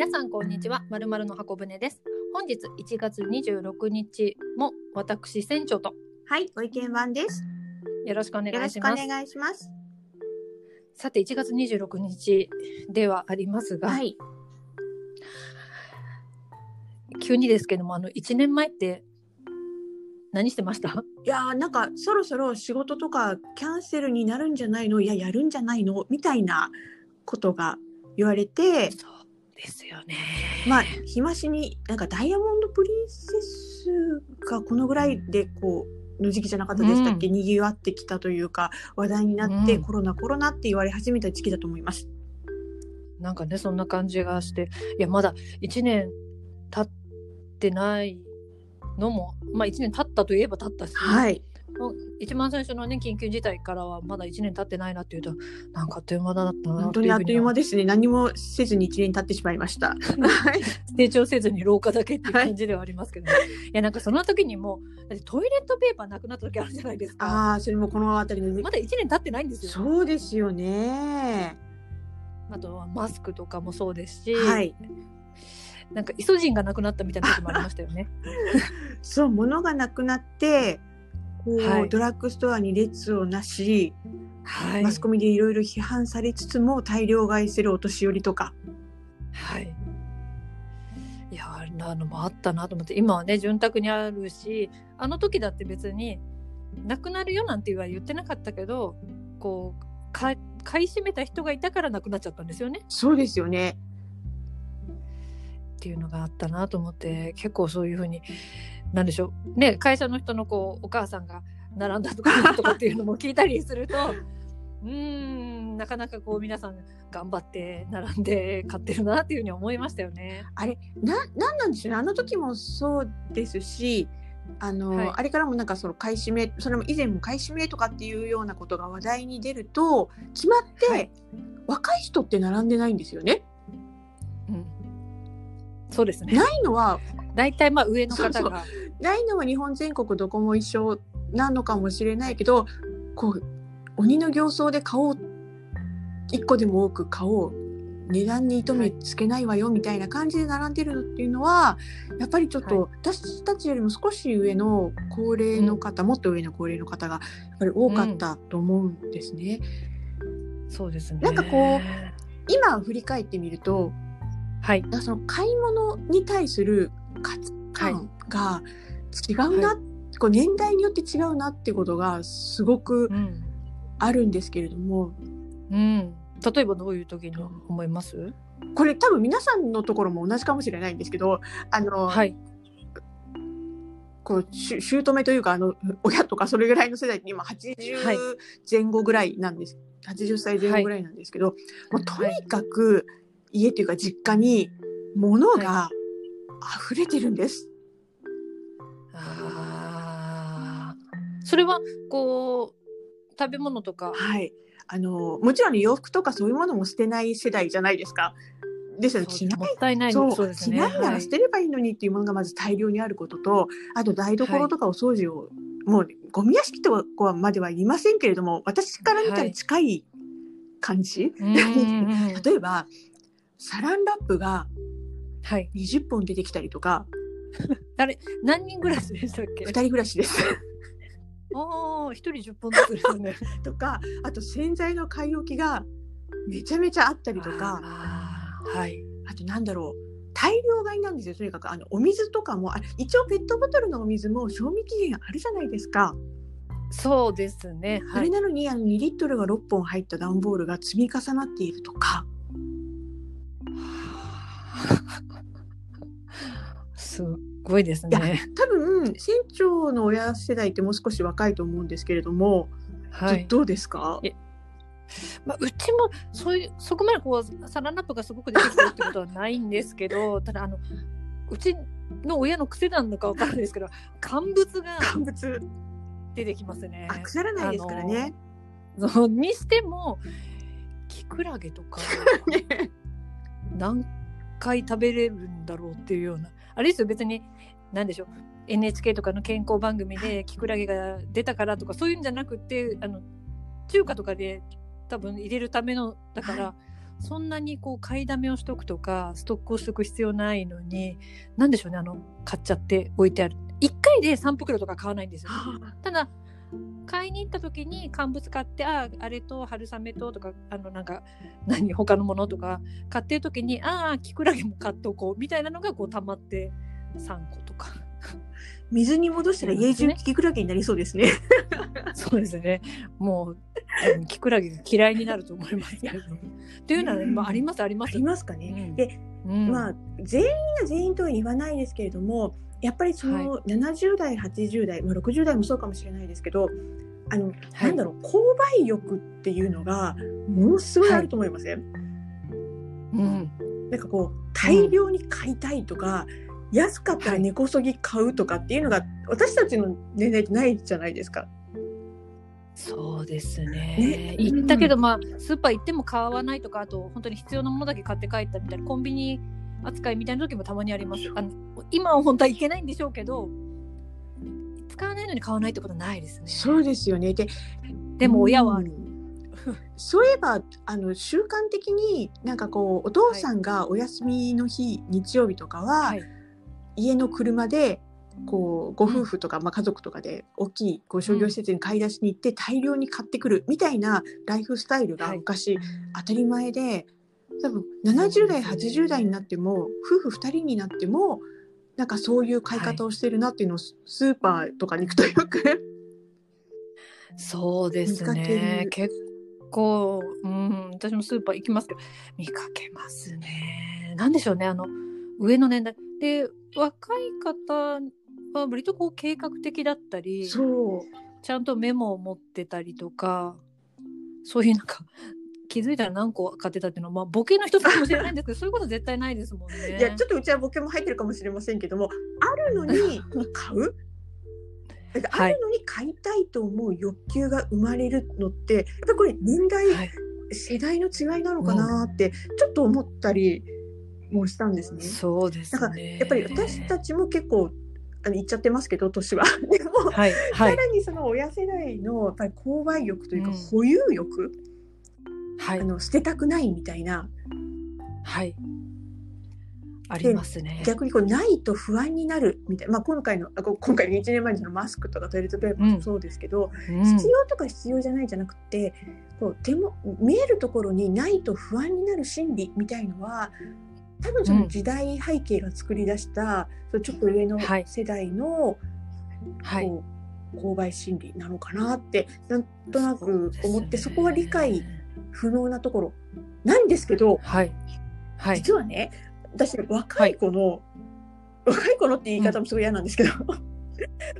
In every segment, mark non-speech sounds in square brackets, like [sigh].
皆さんこんにちは。まるまるの箱舟です。本日1月26日も私船長とはい、ご意見番です。よろしくお願よろしくおいします願いします。さて1月26日ではありますが、はい。急にですけどもあの1年前って何してました？いやーなんかそろそろ仕事とかキャンセルになるんじゃないの？いややるんじゃないの？みたいなことが言われてですよねまあ日増しになんかダイヤモンド・プリンセスがこのぐらいでこうの時期じゃなかったでしたっけ、にぎわってきたというか話題になって、うんコロナコロナって言われ始めた時期だと思います。なんかねそんな感じがしていやまだ1年経ってないのもまあ1年経ったといえば経ったし、はい。一番最初のね緊急事態からはまだ1年経ってないなっていうとなんかあっという間だったな本当にあっという間でですね。何もせずに一年経ってしまいました。はい。成長せずに廊下だけっていう感じではありますけど、ねい、やなんかその時にもトイレットペーパーなくなった時あるじゃないですかああ、それもこの辺りのまだ1年経ってないんですよそうですよね。あとはマスクとかもそうですし、はい。なんかイソジンがなくなったみたいな時もありましたよね [laughs] そう、物がなくなって、こう、はいドラッグストアに列をなし、はいマスコミでいろいろ批判されつつも大量買いするお年寄りとか。はい。いやあんなのもあったなと思って今はね潤沢にあるしあの時だって別になくなるよなんては言ってなかったけどこうか買い占めた人がいたからなくなっちゃったんですよねそうですよね。っていうのがあったなと思って結構そういうふうになんでしょうね会社の人のこうお母さんが並んだとかとかっていうのも聞いたりすると [laughs] うーんなかなかこう皆さん頑張って並んで買ってるなっていうふうに思いましたよね。あれ、な、なんなんでしょうね。あの時もそうですし、あの、はいあれからもなんかその買い占め、それも以前も買い占めとかっていうようなことが話題に出ると、決まって、はい若い人って並んでないんですよね。うん、そうですね。ないのは大体まあ上の方そうがないのは日本全国どこも一緒なのかもしれないけどこう鬼の形相で買おう。一個でも多く買おう。値段に糸目つけないわよみたいな感じで並んでるのっていうのはやっぱりちょっと、は私たちよりも少し上の高齢の方、もっと上の高齢の方がやっぱり多かったと思うんですね。そうですね。なんかこう今振り返ってみるとはい。その買い物に対する価値観が違うな、こう年代によって違うなってことがすごくうん。あるんですけれども。うん。例えばどういう時に思います？これ多分皆さんのところも同じかもしれないんですけどあの、はい。こうしゅ姑というかあの親とかそれぐらいの世代って今はい。80前後ぐらいなんです、80歳前後ぐらいなんですけど、もうとにかく家というか実家に物が溢れてるんです。ああ。それはこう食べ物とか？はい。あの、もちろん洋服とかそういうものも捨てない世代じゃないですか。ですよね。着ないもったいないそう。着ないなはいら捨てればいいのにっていうものがまず大量にあることと、あと台所とかお掃除を、もうゴミ屋敷とはまでは言いませんけれども、私から見たら近い感じ、うんうんうん [laughs] 例えば、サランラップがはい。20本出てきたりとか、あれ何人暮らしでしたっけ？二？人暮らしです。ああ一人十本ずつですね。[laughs] とか、あと洗剤の買い置きがめちゃめちゃあったりとか、あーはい。あとなんだろう。大量買いなんですよ。とにかく、あの、お水とかも、あ一応ペットボトルのお水も賞味期限あるじゃないですか。そうですね。それはい。なのに、あの、2リットルが6本入った段ボールが積み重なっているとか。[laughs] すごいですね。多分、船長の親世代ってもう少し若いと思うんですけれども、はい。どどうですか？えまあ、うちもそういうそこまでこうサランラップがすごく出てきてるってことはないんですけど [laughs] ただあのうちの親の癖なのかわかんないですけど乾物が乾物、出てきますね。あ、腐らないですからね。そうにしてもキクラゲとか [laughs] ね何回食べれるんだろうっていうような。あれですよ別に何でしょう。NHK とかの健康番組でキクラゲが出たからとかそういうんじゃなくてあの中華とかで多分入れるためのだから、そんなにこう買いだめをしとくとかストックをしとく必要ないのに何でしょうねあの買っちゃって置いてある。1回で3袋とか買わないんですよ、ただ買いに行った時に乾物買ってあああれと春雨ととかあのなんか何他のものとか買ってる時にああキクラゲも買っておこうみたいなのがこう溜まって3個とか。水に戻したら家中キクラゲになりそうですね。[laughs] そうですね。もううんキクラゲが嫌いになると思いますけれど。もっていうのは、ねまあ、ありますあります。ありますかね。うん。で、うん。まあ全員が全員とは言わないですけれどもやっぱりその70代80代、まあ、60代もそうかもしれないですけどあの、はい。なんだろう購買欲っていうのがものすごいあると思いません、うん。なんかこう大量に買いたいとか、安かったら根こそぎ買うとかっていうのが私たちの年代ってないじゃないですか。そうですね。ね。行ったけど、まあスーパー行っても買わないとかあと本当に必要なものだけ買って帰ったみたいなコンビニ扱いみたいな時もたまにあります。あの今は本当はいけないんでしょうけど使わないのに買わないってことはないですね。そうですよね。ででも親はある、うん。そういえばあの習慣的になんかこうお父さんがお休みの日、日曜日とかは、はい。家の車でこうご夫婦とか、まあ、家族とかで大きいこう商業施設に買い出しに行って大量に買ってくるみたいなライフスタイルがはい。昔当たり前で、多分70代80代になっても夫婦2人になってもなんかそういう買い方をしてるなっていうのをススーパーとかに行くとよく。そうですね。結構うん私もスーパー行きますけど。見かけますね。なんでしょうね。あの上の年代。で若い方は割とこう計画的だったりそう。ちゃんとメモを持ってたりとかそういうなんか気づいたら何個買ってたっていうのは、まあ、ボケの一つかもしれないんですけど [laughs] そういうこと絶対ないですもんね。いやちょっとうちはボケも入ってるかもしれませんけどもあるのに買う？[laughs] あるのに買いたいと思う欲求が生まれるのってやっぱりこれ年代、はい、世代の違いなのかなってちょっと思ったりもしたんですね。そうですだからね。やっぱり私たちも結構あの言っちゃってますけど年は。でも、はいはいさらにその親世代のやっぱり購買欲というかうん保有欲、はい。あの捨てたくないみたいな。はい。ありますね。逆にこうないと不安になるみたいな、まあ、今回のあこ今回の1年前のマスクとかトイレットペーパーもそうですけど、うん。必要とか必要じゃないじゃなくてこう手も見えるところにないと不安になる心理みたいのは多分その時代背景が作り出した、そのちょっと上のはい。世代のはい。こう購買心理なのかなってなんとなく思ってそ,、こは理解不能なところ。なんですけどはい。はい。実はね私若い子の、若い子のって言い方もすごい嫌なんですけど、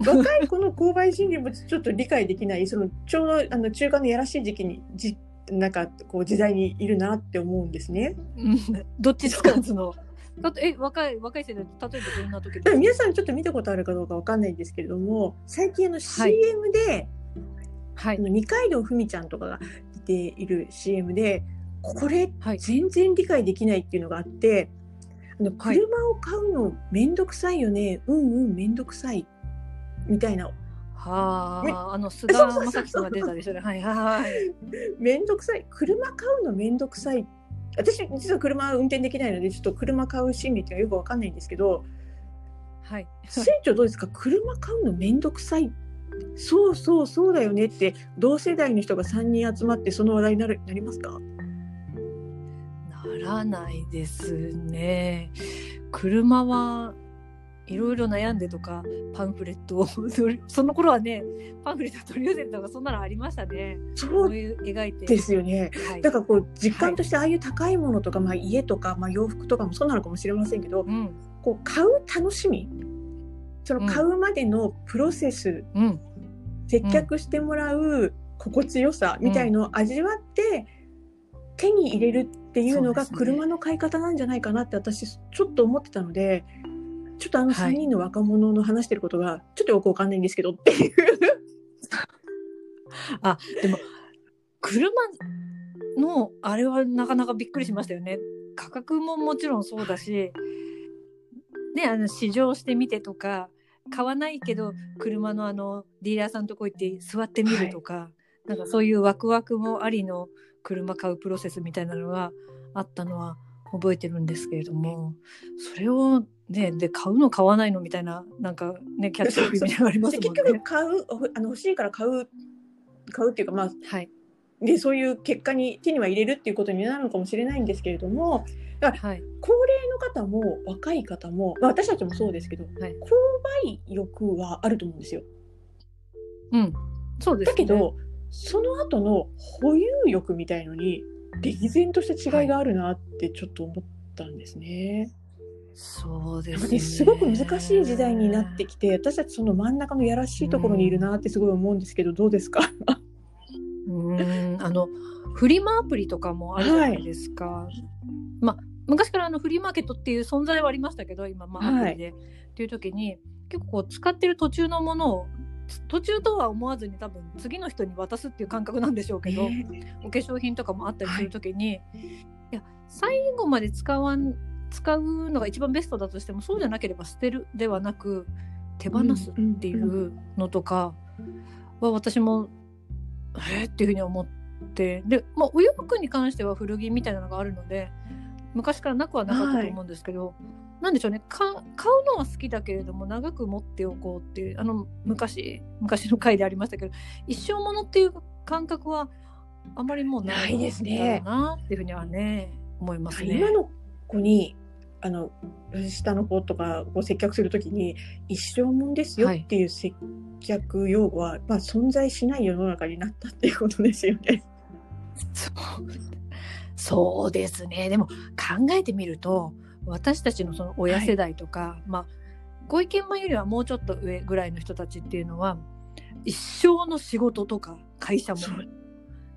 [laughs] 若い子の購買心理もちょっと理解できないそのちょうどあの中間のやらしい時期にじなんかこう時代にいるなって思うんですね。うん。どっちですかそのだえ若い若い世代例えばどんな時皆さんちょっと見たことあるかどうかわかんないんですけれども最近あの CM で、はい。あの二階堂ふみちゃんとかが出ている CM でこれはい全然理解できないっていうのがあってあのはい。車を買うのめんどくさいよね、うんうんめんどくさい。みたいな。はね。ああの [laughs] 菅田将暉さんが出たでしょうね。はいはいはい。めんどくさい。車買うのめんどくさい。私実は車運転できないのでちょっと車買う心理っていうのはよくわかんないんですけどはい。船長どうですか？車買うのめんどくさいそうそうそうだよねって同世代の人が3人集まってその話題になるなりますか？ならないですね。車はいろいろ悩んでとかパンフレットを [laughs] その頃はねパンフレット取り寄せたとかそんなのありましたね。そう描いて。ですよねはいだからこう実感としてああいう高いものとか、まあ、家とか、まあ、洋服とかもそうなのかもしれませんけどうんこう買う楽しみその買うまでのプロセス、うん。接客してもらう心地よさみたいのを味わって、手に入れるっていうのが車の買い方なんじゃないかなって私ちょっと思ってたのでちょっとあのはい。3人の若者の話してることがちょっとよくわかんないんですけどっていう。あでも車のあれはなかなかびっくりしましたよね。価格ももちろんそうだし、ねあの試乗してみてとか買わないけど車のあのディーラーさんのとこ行って座ってみるとか、なんかそういうワクワクもありの車買うプロセスみたいなのがあったのは覚えてるんですけれどもそれをねで買うの買わないのみたいななんかね [laughs] キャッチコピーみたいなのがありますもんね。結局買うほあの欲しいから買う買うっていうかまあはい。でそういう結果に手には入れるっていうことになるのかもしれないんですけれどもはい。高齢の方も若い方も、まあ、私たちもそうですけど、はい。購買欲はあると思うんですよ。うん。そうです、ね、だけど、その後の保有欲みたいのに歴然とした違いがあるなってちょっと思ったんですね。そうですね。すごく難しい時代になってきて私たちその真ん中のやらしいところにいるなってすごい思うんですけど、どうですか？うーんあのフリマアプリとかもあるじゃないですか。まあ昔からあのフリーマーケットっていう存在はありましたけど今まあはい。アプリで、っていう時に結構こう使ってる途中のものをつ途中とは思わずに多分次の人に渡すっていう感覚なんでしょうけど、ねお化粧品とかもあったりする時に、い、や最後まで使わん使うのが一番ベストだとしてもそうじゃなければ捨てるではなく手放すっていうのとかは私もえー？っていうふうに思って。で、まあ、お洋服に関しては古着みたいなのがあるので昔からなくはなかったと思うんですけど、なんでしょうね。か買うのは好きだけれども長く持っておこうっていうあの昔昔の回でありましたけど一生ものっていう感覚はあまりもうなないいですねなっていうふうにはね思いますね。今の子にあの下の子とかを接客するときに一生もんですよはい。っていう接客用語は、まあ、存在しない世の中になったっていうことですよね。[laughs] そうそうですね。でも考えてみると私たちのその親世代とか、まあご意見番よりはもうちょっと上ぐらいの人たちっていうのは一生の仕事とか会社も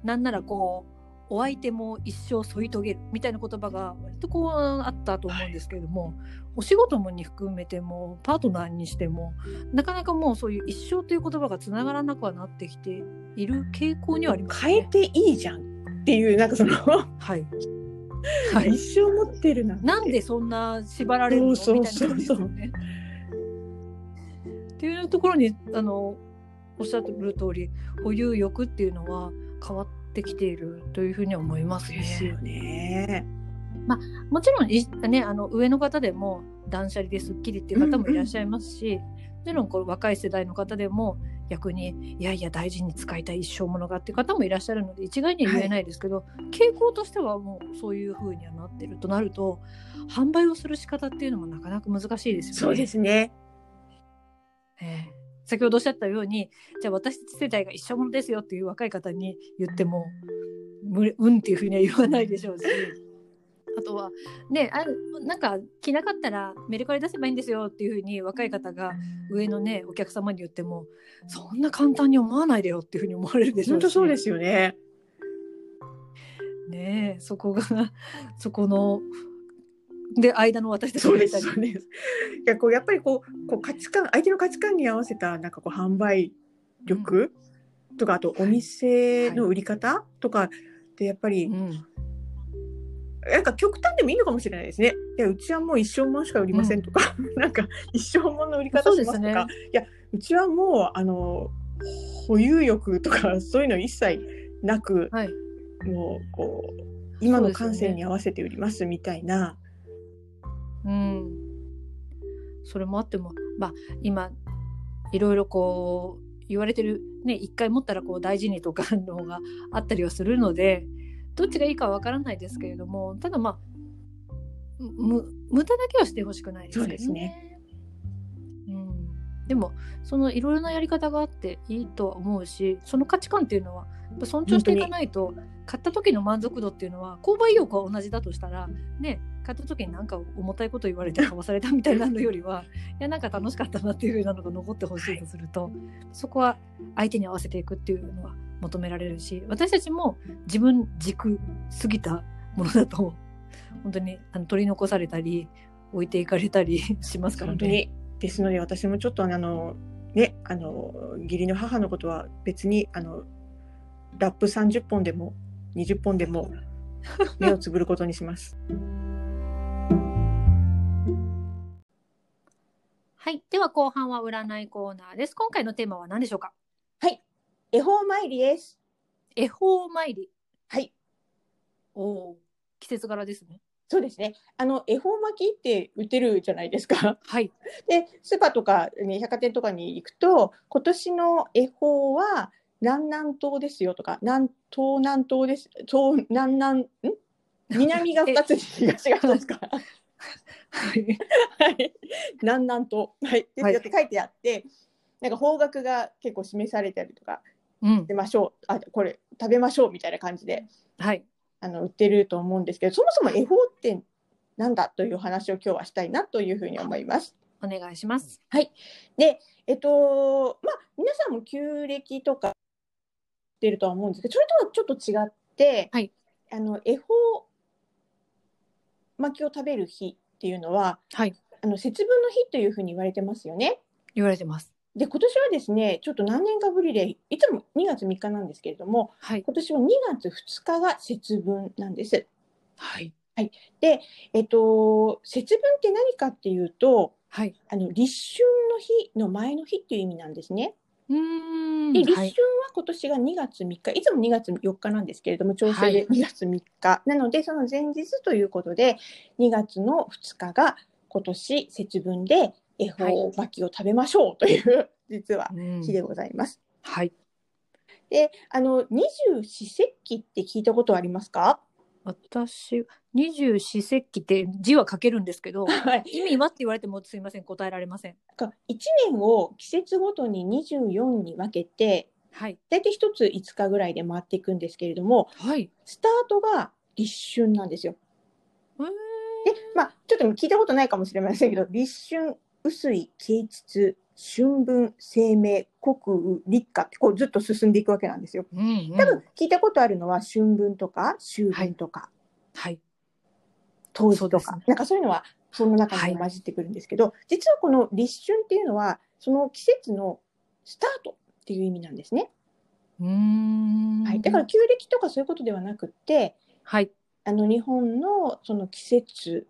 なんならこうお相手も一生添い遂げるみたいな言葉が割とこうあったと思うんですけれども、お仕事もに含めてもパートナーにしてもなかなかもうそういう一生という言葉がつながらなくはなってきている傾向にはありますね。変えていいじゃんっていうなんかその、はい。[laughs] はい。一生持ってるななんでそんな縛られるの？そうみたいなそうそう感じですよね。っていうところにあのおっしゃってる通り保有欲っていうのは変わってきているというふうに思いますね。ですよね。もちろんいねあの上の方でも断捨離ですっきりっていう方もいらっしゃいますし、もちろんこう若い世代の方でも逆にいやいや大事に使いたい一生ものがっていう方もいらっしゃるので一概には言えないですけど、傾向としてはもうそういうふうにはなってるとなると販売をする仕方っていうのもなかなか難しいですよね。そうですね。ええ先ほどおっしゃったようにじゃあ私たち世代が一生ものですよっていう若い方に言ってもむうんっていうふうには言わないでしょうしあとはねあなんか着なかったらメルカリ出せばいいんですよっていうふうに若い方が上のねお客様に言ってもそんな簡単に思わないでよっていうふうに思われるでしょうし本当そうですよね。ねえそこがそこので間の私たち。がいたりそうです。いや、こう、やっぱりこう、こう価値観、相手の価値観に合わせた、なんかこう、販売力とか、あと、お店の売り方とかで、やっぱり、うんなんか極端でもいいのかもしれないですね。いや、うちはもう一生もんしか売りませんとか、[laughs] なんか一生もんの売り方しますとか、ねいや、うちはもう、あの、保有欲とか、[laughs] そういうの一切なく、はい。もう、こう、今の感性に合わせて売りますみたいな、うん、それもあってもまあ今いろいろこう言われてるね一回持ったらこう大事にとかのがあったりはするのでどっちがいいかはわからないですけれどもただまあむ無駄だけはしてほしくないですよね。そうね。うん、でもそのいろいろなやり方があっていいとは思うしその価値観っていうのはやっぱ尊重していかないと買った時の満足度っていうのは購買意欲は同じだとしたらね買った時になんか重たいこと言われて買わされたみたいなのよりはいやなんか楽しかったなっていう風なのが残ってほしいとすると、そこは相手に合わせていくっていうのは求められるし私たちも自分軸過ぎたものだと本当にあの取り残されたり置いていかれたり [laughs] しますからね。本当に。ですので、私もちょっと、あの、ね、あの、義理の母のことは別に、あの、ラップ30本でも20本でも目をつぶることにします。[laughs] はい。では後半は占いコーナーです。今回のテーマは何でしょうか？恵方参りです。恵方参り。はい。おお。季節柄ですね。そうですね。あの恵方巻きって売ってるじゃないですか。はい。でスーパーとか、ね、百貨店とかに行くと今年の恵方は南南東ですよとか南東南東です東南南ん？南が2つ [laughs] 東が1つか？はい。はい、南南東、はい、ですはいよって書いてあって、なんか方角が結構示されたりとかうん。出ましょうあこれ食べましょうみたいな感じではい。あの売ってると思うんですけどそもそも恵方ってなんだという話を今日はしたいなというふうに思います。お願いします。でえっとまあ皆さんも旧暦とか知ってるとは思うんですけどそれとはちょっと違って、はいあの恵方巻きを食べる日っていうのははい。あの節分の日というふうに言われてますよね。言われてます。で今年はですねちょっと何年かぶりでいつも2月3日なんですけれどもはい。今年は2月2日が節分なんです。はい。えっと節分って何かっていうとはい。あの立春の日の前の日っていう意味なんですね。うーん。で立春ははい。今年が2月3日、いつも2月4日なんですけれども調整で2月3日、なのでその前日ということで2月の2日が今年節分で恵方巻きを食べましょうという、[laughs] 実はうん日でございます。はい。であの二十四節気って聞いたことありますか？私、二十四節気って字は書けるんですけど、[laughs] はい意味はって言われてもすいません、答えられません。1年を季節ごとに24に分けてはい。大体1つ5日ぐらいで回っていくんですけれどもはい。スタートが立春なんですよ。えまあちょっと聞いたことないかもしれませんけど立春薄い啓蟄春分生命国雨立夏ってこうずっと進んでいくわけなんですよ。うん、うん。多分聞いたことあるのは春分とか秋分とか、はい。冬至とか、ねなんかそういうのはその中にも混じってくるんですけど、実はこの立春っていうのはその季節のスタートっていう意味なんですね。うーん。はい、だから旧暦とかそういうことではなくってはい。あの日本のその季節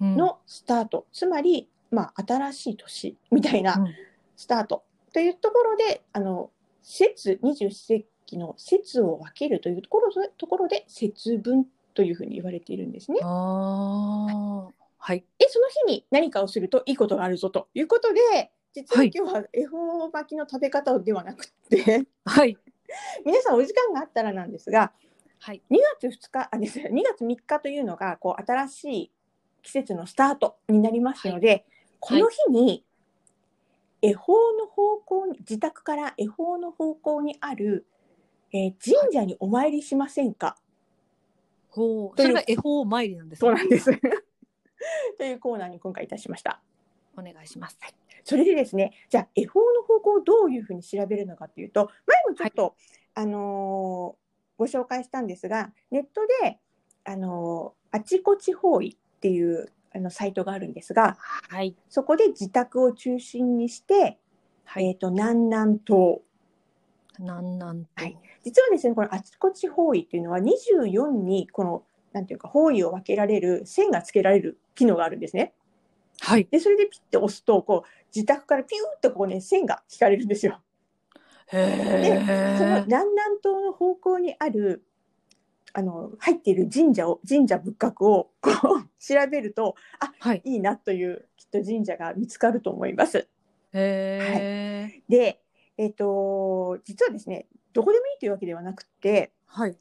うん、のスタート、つまり、まあ、新しい年みたいなうんスタートというところで、あの節二十四節気の節を分けるというところでところで節分というふうに言われているんですね。はい。でその日に何かをするといいことがあるぞということで実ははい今日は恵方巻きの食べ方ではなくって、はい。[laughs] 皆さんお時間があったらなんですがはい。2月2日あですね2月3日というのがこう新しい季節のスタートになりますので、この日に恵方の方向に自宅から恵方の方向にある、えー神社にお参りしませんか、ほう。という。それが恵方参りなんですね。そうなんです。[laughs] というコーナーに今回いたしました。お願いします。それでですね、じゃあ恵方の方向をどういうふうに調べるのかというと、前もちょっと、あのーご紹介したんですが、ネットで、あのーあちこち方位っていうあのサイトがあるんですが、はい。そこで自宅を中心にして、はい。えっ、と、南南東。なんなんと。はい実はですね、このあちこち方位っていうのは24に、この、なんていうか、方位を分けられる、線がつけられる機能があるんですね。はい。で、それでピッて押すと、こう、自宅からピューッとこうね、線が引かれるんですよ。へそのえ。南南東の方向にあるあの入っている神社を神社仏閣をこう調べるとあはい。いいなというきっと神社が見つかると思います。へえ。で、えっと実はですねどこでもいいというわけではなくてはい。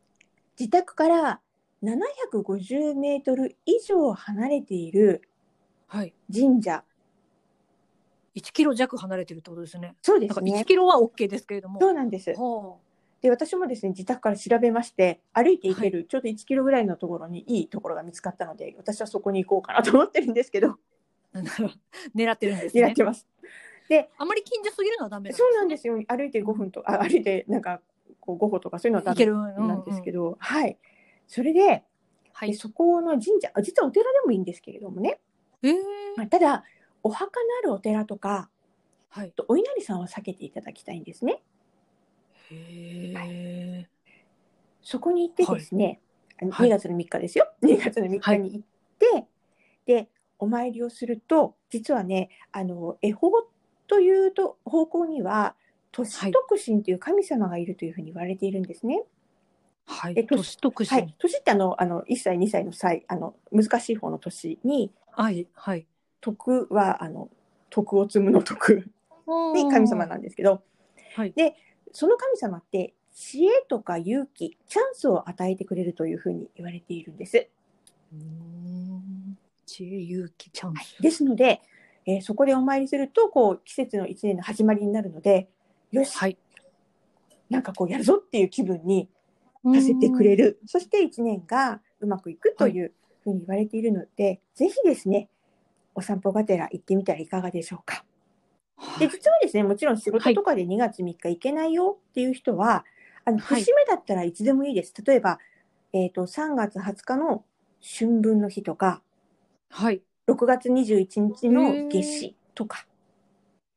自宅から750メートル以上離れているはい。神社1キロ弱離れてるってことですね。そうですね1キロは OK ですけれども。そうなんです。はで私もですね自宅から調べまして歩いて行ける、ちょうど1キロぐらいのところにいいところが見つかったので私はそこに行こうかなと思ってるんですけどあ。狙ってるんですね狙って。ます。あまり近所すぎるのはダメそうなんですすよ歩いて5分とあ歩いてなんかこう5歩とかそういうのはダメなんですけど。ど、はいそれでではい。そこの神社あ実はお寺でもいいんですけれどもね、ええ。まあただお墓のあるお寺とかはい。とお稲荷さんは避けていただきたいんですね。へえ。そこに行ってですね、あのはい2月の3日ですよ [laughs] 2月の3日に行って、でお参りをすると実はねあの恵方というと方向には年徳神という神様がいるというふうに言われているんですね。はい。え年年得し。はい、年ってあのあの1歳2歳の歳あの難しい方の年にはい。はい。徳はあの徳を積むの徳に神様なんですけど、はいでその神様って知恵とか勇気チャンスを与えてくれるというふうに言われているんです。うーん知恵、勇気、チャンス。ですので、えーそこでお参りするとこう季節の一年の始まりになるのでよし、はい。なんかこうやるぞっていう気分にさせてくれるそして一年がうまくいくというふうに言われているので、ぜひですねお散歩がてら行ってみたらいかがでしょうか。ではい。実はですねもちろん仕事とかで2月3日行けないよっていう人は、あのはい節目だったらいつでもいいです。例えば、えー、と3月20日の春分の日とかはい。6月21日の夏至とか、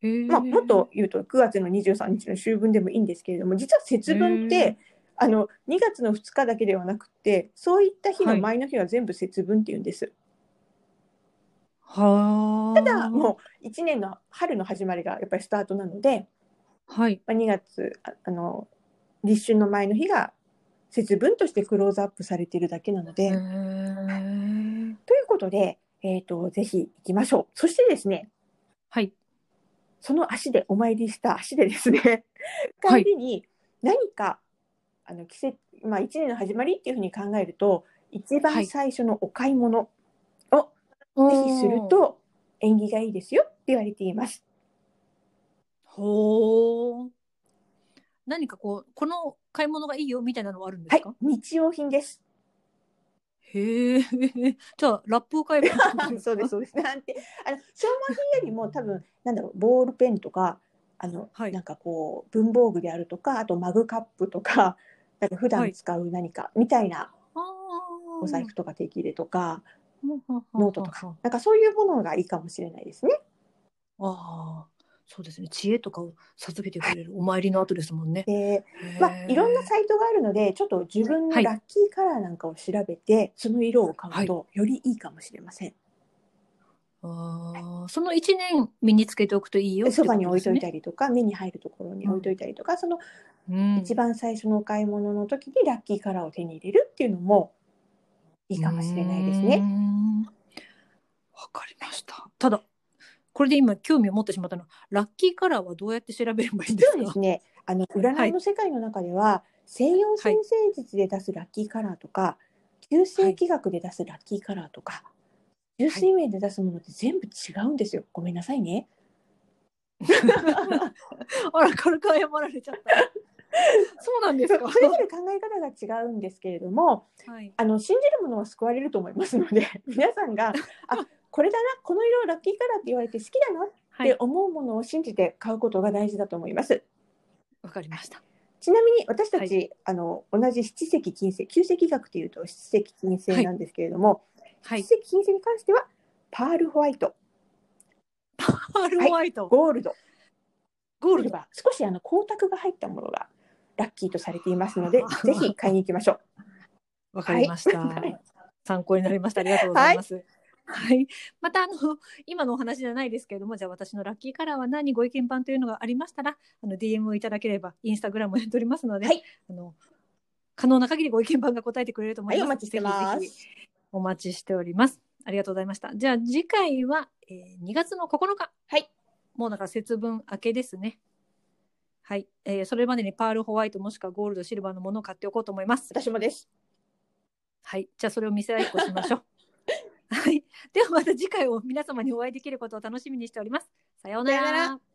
へーまあ、もっと言うと9月の23日の秋分でもいいんですけれども実は節分っへてあの2月の2日だけではなくてそういった日のはい前の日は全部節分っていうんです。はあ。ただもう1年の春の始まりがやっぱりスタートなので、はい。まあ、2月ああの立春の前の日が節分としてクローズアップされているだけなので。ということで、えー、とぜひ行きましょう。そしてですねはい。その足でお参りした足でですねはい [laughs] 帰りに何か、あの季節、まあ、1年の始まりっていうふうに考えると一番はい最初のお買い物をぜひすると縁起がいいですよって言われています。ほう。何かこう、この買い物がいいよみたいなのはあるんではいすか、日用品です。へえ。[laughs] じゃあ、ラップを買えば [laughs] そうですそうです。なんてあの消耗品よりも多分なんだろうボールペンとかあの、はいなんかこう文房具であるとかあとマグカップとか [laughs] なんか普段使う何かみたいなお財布とか手切れとかノートとかなんかそういうものがいいかもしれないですね。ああ、そうですね。知恵とかを授けてくれるお参りの後ですもんね。でまあいろんなへサイトがあるのでちょっと自分のはいラッキーカラーなんかを調べて、その色を買うとよりいいかもしれません。ーあーその一年身につけておくといいよでそばに置いといり。たりとか目に入るところに置いといたりとか、そのうん一番最初のお買い物の時にラッキーカラーを手に入れるっていうのもいいかもしれないですね。んわかりました。ただ、これで今興味を持ってしまったのは、ラッキーカラーはどうやって調べればいいんで実すか？はですね、あの占いの世界の中では、西洋先生術で出すラッキーカラーとか、旧世紀学で出すラッキーカラーとか、純粋名で出すものって全部違うんですよ。ごめんなさいね。[laughs] あら、軽く謝られちゃった。[laughs] そうなんですか？それぞれ考え方が違うんですけれども、はい。あの信じるものは救われると思いますので、[laughs] 皆さんがあこれだな、この色ラッキーカラーって言われて好きだなっはい。て思うものを信じて買うことが大事だと思います。わかりました。ちなみに私たち、はあの同じ七石金星、九石学というと七石金星なんですけれども、はい。七石金星に関してはパールホワイト、パールホワイト、ゴールド、ゴールド。シルバー、少しあの光沢が入ったものがラッキーとされていますので [laughs] ぜひ買いに行きましょう。[laughs] わかりました。はい参考になりました。ありがとうございます。[laughs] はい。また、あの、今のお話じゃないですけれども、じゃあ私のラッキーカラーは何ご意見番というのがありましたら、あの、DM をいただければ、インスタグラムをやっておりますので、はいあの、可能な限りご意見番が答えてくれると思はいい、ます。お待ちしてまぜひぜす。ひお待ちしております。ありがとうございました。じゃあ次回は、えー2月の9日。はい。もうだから節分明けですね。はい。えーそれまでにパールホワイトもしくはゴールド、シルバーのものを買っておこうと思います。私もです。はい。じゃあそれを見せ合いっこしましょう。[laughs] はい。ではまた次回を皆様にお会いできることを楽しみにしております。さようなさようなら。